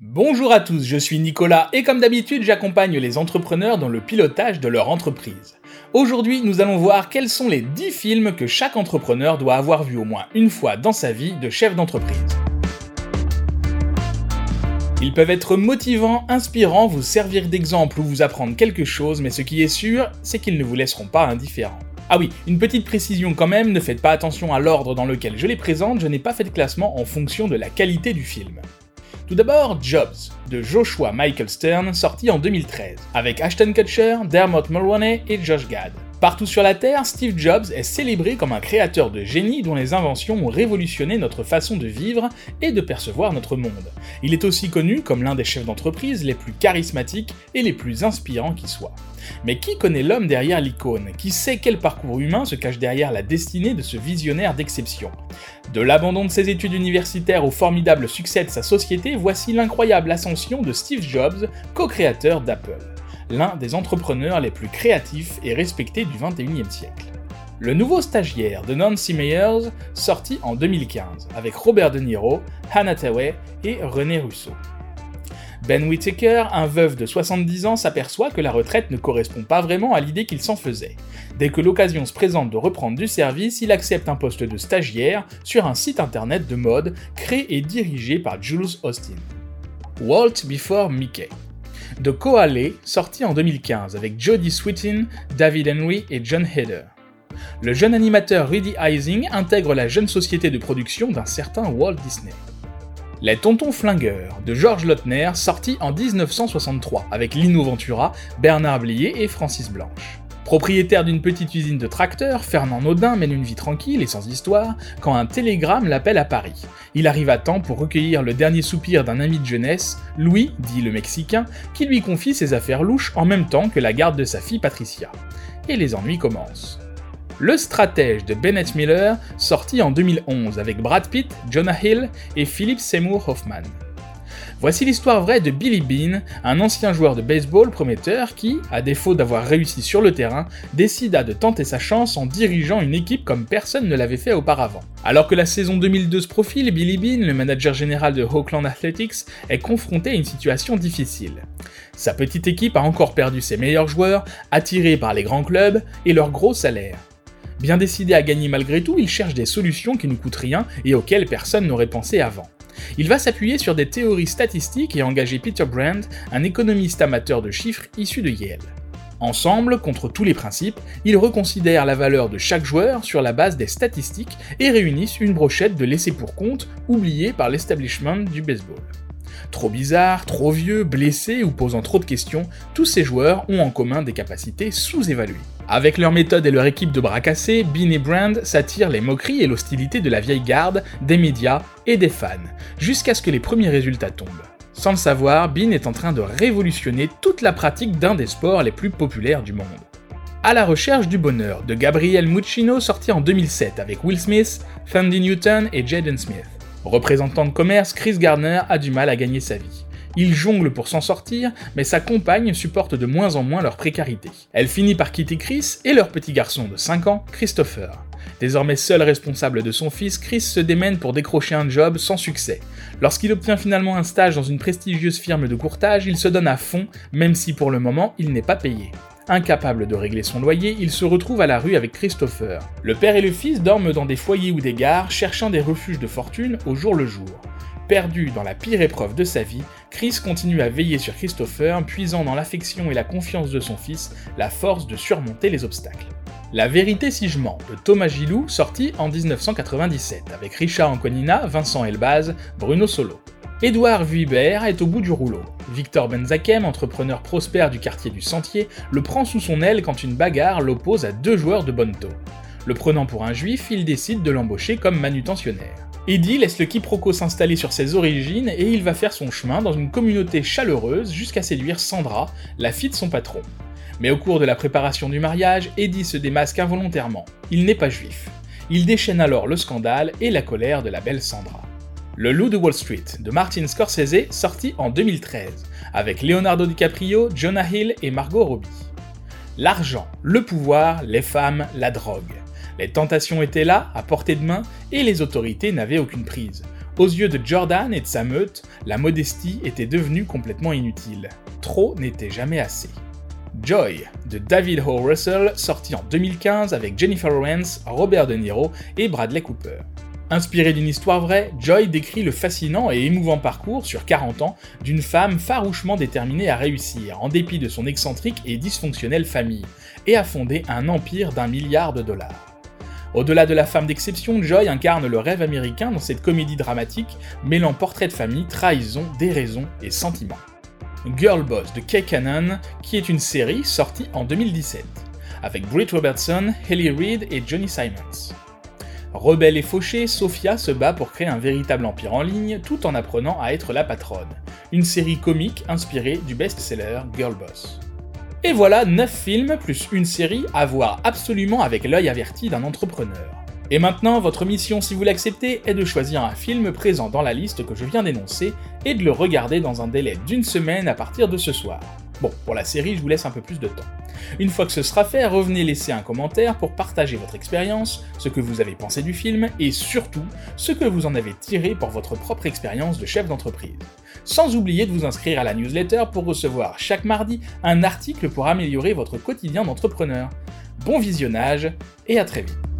Bonjour à tous, je suis Nicolas et comme d'habitude j'accompagne les entrepreneurs dans le pilotage de leur entreprise. Aujourd'hui nous allons voir quels sont les 10 films que chaque entrepreneur doit avoir vu au moins une fois dans sa vie de chef d'entreprise. Ils peuvent être motivants, inspirants, vous servir d'exemple ou vous apprendre quelque chose, mais ce qui est sûr, c'est qu'ils ne vous laisseront pas indifférents. Ah oui, une petite précision quand même, ne faites pas attention à l'ordre dans lequel je les présente, je n'ai pas fait de classement en fonction de la qualité du film. Tout d'abord, Jobs, de Joshua Michael Stern, sorti en 2013, avec Ashton Kutcher, Dermot Mulroney et Josh Gad. Partout sur la Terre, Steve Jobs est célébré comme un créateur de génie dont les inventions ont révolutionné notre façon de vivre et de percevoir notre monde. Il est aussi connu comme l'un des chefs d'entreprise les plus charismatiques et les plus inspirants qui soient. Mais qui connaît l'homme derrière l'icône? Qui sait quel parcours humain se cache derrière la destinée de ce visionnaire d'exception? De l'abandon de ses études universitaires au formidable succès de sa société, voici l'incroyable ascension de Steve Jobs, co-créateur d'Apple l'un des entrepreneurs les plus créatifs et respectés du 21e siècle. Le nouveau stagiaire de Nancy Meyers, sorti en 2015, avec Robert De Niro, Hannah Tawai et René Russo. Ben Whittaker, un veuf de 70 ans, s'aperçoit que la retraite ne correspond pas vraiment à l'idée qu'il s'en faisait. Dès que l'occasion se présente de reprendre du service, il accepte un poste de stagiaire sur un site internet de mode créé et dirigé par Jules Austin. Walt Before Mickey de Koale, sorti en 2015 avec Jodie Sweetin, David Henry et John Heder. Le jeune animateur Rudy Ising intègre la jeune société de production d'un certain Walt Disney. Les Tontons Flingueurs de George Lautner, sorti en 1963 avec Lino Ventura, Bernard Blier et Francis Blanche. Propriétaire d'une petite usine de tracteurs, Fernand Naudin mène une vie tranquille et sans histoire quand un télégramme l'appelle à Paris. Il arrive à temps pour recueillir le dernier soupir d'un ami de jeunesse, Louis, dit le Mexicain, qui lui confie ses affaires louches en même temps que la garde de sa fille Patricia. Et les ennuis commencent. Le stratège de Bennett Miller, sorti en 2011 avec Brad Pitt, Jonah Hill et Philip Seymour Hoffman. Voici l'histoire vraie de Billy Bean, un ancien joueur de baseball prometteur qui, à défaut d'avoir réussi sur le terrain, décida de tenter sa chance en dirigeant une équipe comme personne ne l'avait fait auparavant. Alors que la saison 2002 se profile, Billy Bean, le manager général de Oakland Athletics, est confronté à une situation difficile. Sa petite équipe a encore perdu ses meilleurs joueurs, attirés par les grands clubs et leurs gros salaires. Bien décidé à gagner malgré tout, il cherche des solutions qui ne coûtent rien et auxquelles personne n'aurait pensé avant. Il va s'appuyer sur des théories statistiques et engager Peter Brand, un économiste amateur de chiffres issu de Yale. Ensemble, contre tous les principes, ils reconsidèrent la valeur de chaque joueur sur la base des statistiques et réunissent une brochette de laissés pour compte oubliés par l'establishment du baseball. Trop bizarre, trop vieux, blessé ou posant trop de questions, tous ces joueurs ont en commun des capacités sous-évaluées. Avec leur méthode et leur équipe de bras cassés, Bean et Brand s'attirent les moqueries et l'hostilité de la vieille garde, des médias et des fans, jusqu'à ce que les premiers résultats tombent. Sans le savoir, Bean est en train de révolutionner toute la pratique d'un des sports les plus populaires du monde. À la recherche du bonheur de Gabriel Muccino sorti en 2007 avec Will Smith, Fandy Newton et Jaden Smith. Représentant de commerce, Chris Gardner a du mal à gagner sa vie. Il jongle pour s'en sortir, mais sa compagne supporte de moins en moins leur précarité. Elle finit par quitter Chris et leur petit garçon de 5 ans, Christopher. Désormais seul responsable de son fils, Chris se démène pour décrocher un job sans succès. Lorsqu'il obtient finalement un stage dans une prestigieuse firme de courtage, il se donne à fond, même si pour le moment il n'est pas payé. Incapable de régler son loyer, il se retrouve à la rue avec Christopher. Le père et le fils dorment dans des foyers ou des gares, cherchant des refuges de fortune au jour le jour. Perdu dans la pire épreuve de sa vie, Chris continue à veiller sur Christopher, puisant dans l'affection et la confiance de son fils la force de surmonter les obstacles. La vérité si je mens de Thomas Gilou, sorti en 1997, avec Richard Anconina, Vincent Elbaz, Bruno Solo. Édouard Vuibert est au bout du rouleau. Victor Benzakem, entrepreneur prospère du quartier du Sentier, le prend sous son aile quand une bagarre l'oppose à deux joueurs de Bonto. Le prenant pour un juif, il décide de l'embaucher comme manutentionnaire. Eddie laisse le quiproquo s'installer sur ses origines et il va faire son chemin dans une communauté chaleureuse jusqu'à séduire Sandra, la fille de son patron. Mais au cours de la préparation du mariage, Eddie se démasque involontairement. Il n'est pas juif. Il déchaîne alors le scandale et la colère de la belle Sandra. Le Loup de Wall Street de Martin Scorsese, sorti en 2013, avec Leonardo DiCaprio, Jonah Hill et Margot Robbie. L'argent, le pouvoir, les femmes, la drogue. Les tentations étaient là, à portée de main, et les autorités n'avaient aucune prise. Aux yeux de Jordan et de sa meute, la modestie était devenue complètement inutile. Trop n'était jamais assez. Joy de David O. Russell, sorti en 2015 avec Jennifer Lawrence, Robert De Niro et Bradley Cooper. Inspiré d'une histoire vraie, Joy décrit le fascinant et émouvant parcours sur 40 ans d'une femme farouchement déterminée à réussir, en dépit de son excentrique et dysfonctionnelle famille, et à fonder un empire d'un milliard de dollars. Au-delà de la femme d'exception, Joy incarne le rêve américain dans cette comédie dramatique mêlant portrait de famille, trahison, déraison et sentiment. Girl Boss de Kay Cannon, qui est une série sortie en 2017, avec Britt Robertson, Haley Reid et Johnny Simons. Rebelle et fauchée, Sophia se bat pour créer un véritable empire en ligne tout en apprenant à être la patronne. Une série comique inspirée du best-seller Girl Boss. Et voilà 9 films plus une série à voir absolument avec l'œil averti d'un entrepreneur. Et maintenant, votre mission, si vous l'acceptez, est de choisir un film présent dans la liste que je viens d'énoncer et de le regarder dans un délai d'une semaine à partir de ce soir. Bon, pour la série, je vous laisse un peu plus de temps. Une fois que ce sera fait, revenez laisser un commentaire pour partager votre expérience, ce que vous avez pensé du film et surtout ce que vous en avez tiré pour votre propre expérience de chef d'entreprise. Sans oublier de vous inscrire à la newsletter pour recevoir chaque mardi un article pour améliorer votre quotidien d'entrepreneur. Bon visionnage et à très vite.